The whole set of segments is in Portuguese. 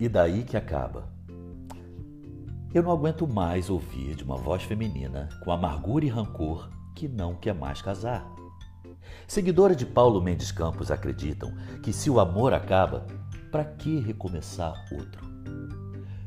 E daí que acaba. Eu não aguento mais ouvir de uma voz feminina com amargura e rancor que não quer mais casar. Seguidora de Paulo Mendes Campos acreditam que se o amor acaba, para que recomeçar outro?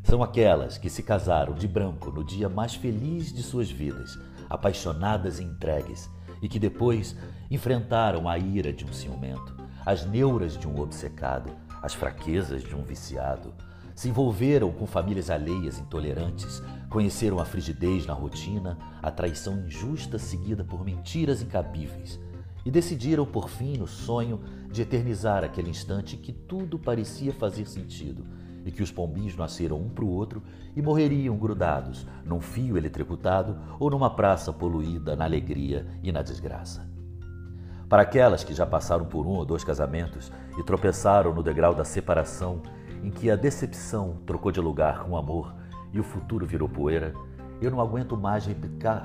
São aquelas que se casaram de branco no dia mais feliz de suas vidas, apaixonadas e entregues, e que depois enfrentaram a ira de um ciumento, as neuras de um obcecado, as fraquezas de um viciado, se envolveram com famílias alheias intolerantes, conheceram a frigidez na rotina, a traição injusta seguida por mentiras incabíveis, e decidiram por fim no sonho de eternizar aquele instante que tudo parecia fazer sentido. E que os pombinhos nasceram um para o outro e morreriam grudados num fio eletrocutado ou numa praça poluída na alegria e na desgraça. Para aquelas que já passaram por um ou dois casamentos e tropeçaram no degrau da separação, em que a decepção trocou de lugar com o amor e o futuro virou poeira, eu não aguento mais replicar.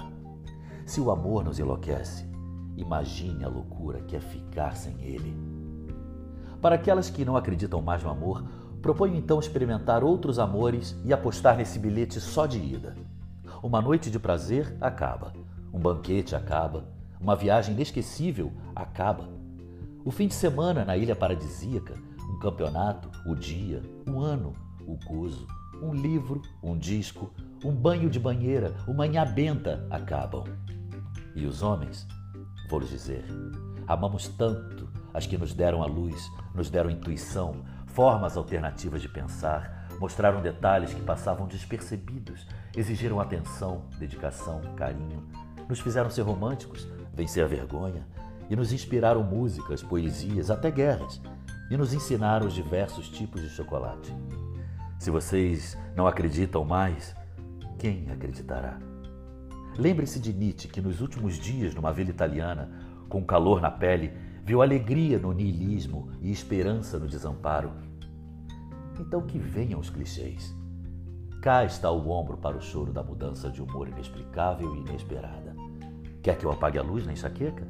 Se o amor nos enlouquece, imagine a loucura que é ficar sem ele. Para aquelas que não acreditam mais no amor, Proponho então experimentar outros amores e apostar nesse bilhete só de ida. Uma noite de prazer acaba, um banquete acaba, uma viagem inesquecível acaba. O fim de semana na ilha paradisíaca, um campeonato, o dia, um ano, o gozo, um livro, um disco, um banho de banheira, uma benta acabam. E os homens, vou lhes dizer, amamos tanto as que nos deram a luz, nos deram intuição, formas alternativas de pensar, mostraram detalhes que passavam despercebidos, exigiram atenção, dedicação, carinho, nos fizeram ser românticos, vencer a vergonha, e nos inspiraram músicas, poesias, até guerras, e nos ensinaram os diversos tipos de chocolate. Se vocês não acreditam mais, quem acreditará? Lembre-se de Nietzsche, que nos últimos dias, numa vila italiana, com calor na pele, viu alegria no niilismo e esperança no desamparo. Então que venham os clichês. Cá está o ombro para o choro da mudança de humor inexplicável e inesperada. Quer que eu apague a luz na enxaqueca?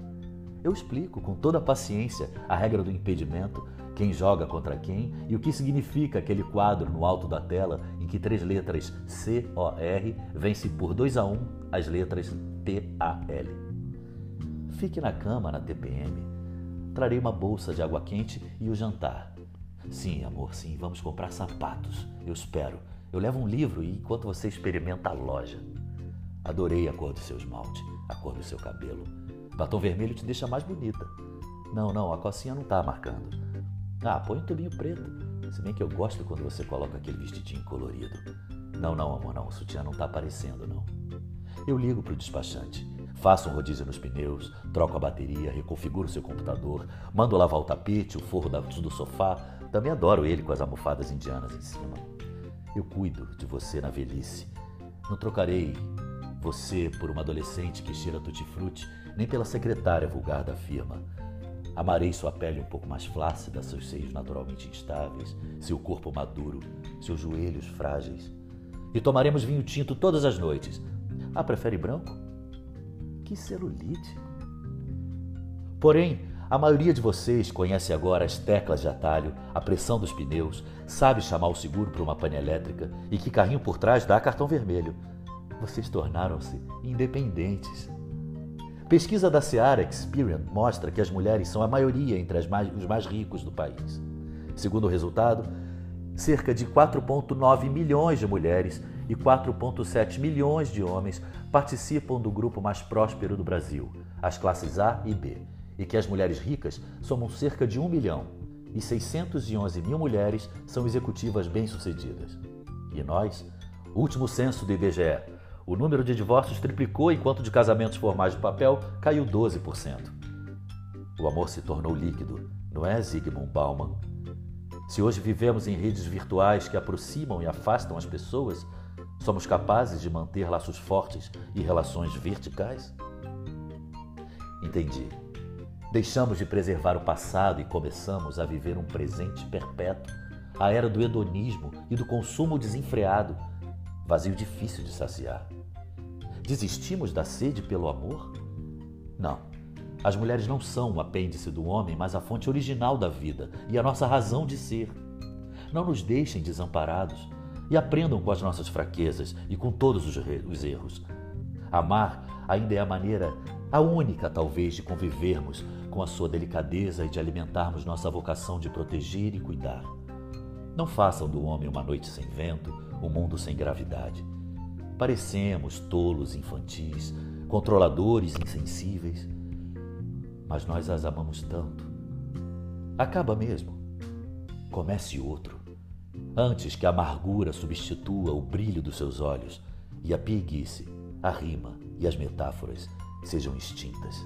Eu explico com toda a paciência a regra do impedimento, quem joga contra quem e o que significa aquele quadro no alto da tela em que três letras C O R vence por 2 a 1 um as letras T A L. Fique na cama na TPM Trarei uma bolsa de água quente e o jantar. Sim, amor, sim, vamos comprar sapatos. Eu espero. Eu levo um livro e enquanto você experimenta a loja. Adorei a cor do seu esmalte, a cor do seu cabelo. Batom vermelho te deixa mais bonita. Não, não, a cocinha não tá marcando. Ah, põe um tubinho preto. Se bem que eu gosto quando você coloca aquele vestidinho colorido. Não, não, amor, não. O sutiã não tá aparecendo, não. Eu ligo pro despachante. Faço um rodízio nos pneus, troco a bateria, reconfiguro seu computador, mando lavar o tapete, o forro do sofá. Também adoro ele com as almofadas indianas em cima. Eu cuido de você na velhice. Não trocarei você por uma adolescente que cheira tutti-frutti, nem pela secretária vulgar da firma. Amarei sua pele um pouco mais flácida, seus seios naturalmente instáveis, seu corpo maduro, seus joelhos frágeis. E tomaremos vinho tinto todas as noites. Ah, prefere branco? Que celulite! Porém, a maioria de vocês conhece agora as teclas de atalho, a pressão dos pneus, sabe chamar o seguro para uma pane elétrica e que carrinho por trás dá cartão vermelho. Vocês tornaram-se independentes. Pesquisa da Seara Experian mostra que as mulheres são a maioria entre mais, os mais ricos do país. Segundo o resultado, cerca de 4,9 milhões de mulheres e 4,7 milhões de homens participam do grupo mais próspero do Brasil, as classes A e B, e que as mulheres ricas somam cerca de 1 milhão e 611 mil mulheres são executivas bem-sucedidas. E nós? Último censo do IBGE. O número de divórcios triplicou enquanto de casamentos formais de papel caiu 12%. O amor se tornou líquido, não é, Zygmunt Bauman? Se hoje vivemos em redes virtuais que aproximam e afastam as pessoas, Somos capazes de manter laços fortes e relações verticais? Entendi. Deixamos de preservar o passado e começamos a viver um presente perpétuo, a era do hedonismo e do consumo desenfreado, vazio difícil de saciar. Desistimos da sede pelo amor? Não. As mulheres não são o apêndice do homem, mas a fonte original da vida e a nossa razão de ser. não nos deixem desamparados e aprendam com as nossas fraquezas e com todos os erros. Amar ainda é a maneira, a única talvez, de convivermos com a sua delicadeza e de alimentarmos nossa vocação de proteger e cuidar. Não façam do homem uma noite sem vento, um mundo sem gravidade. Parecemos tolos infantis, controladores insensíveis, mas nós as amamos tanto. Acaba mesmo. Comece outro, antes que a amargura substitua o brilho dos seus olhos e a preguiça, a rima e as metáforas sejam extintas.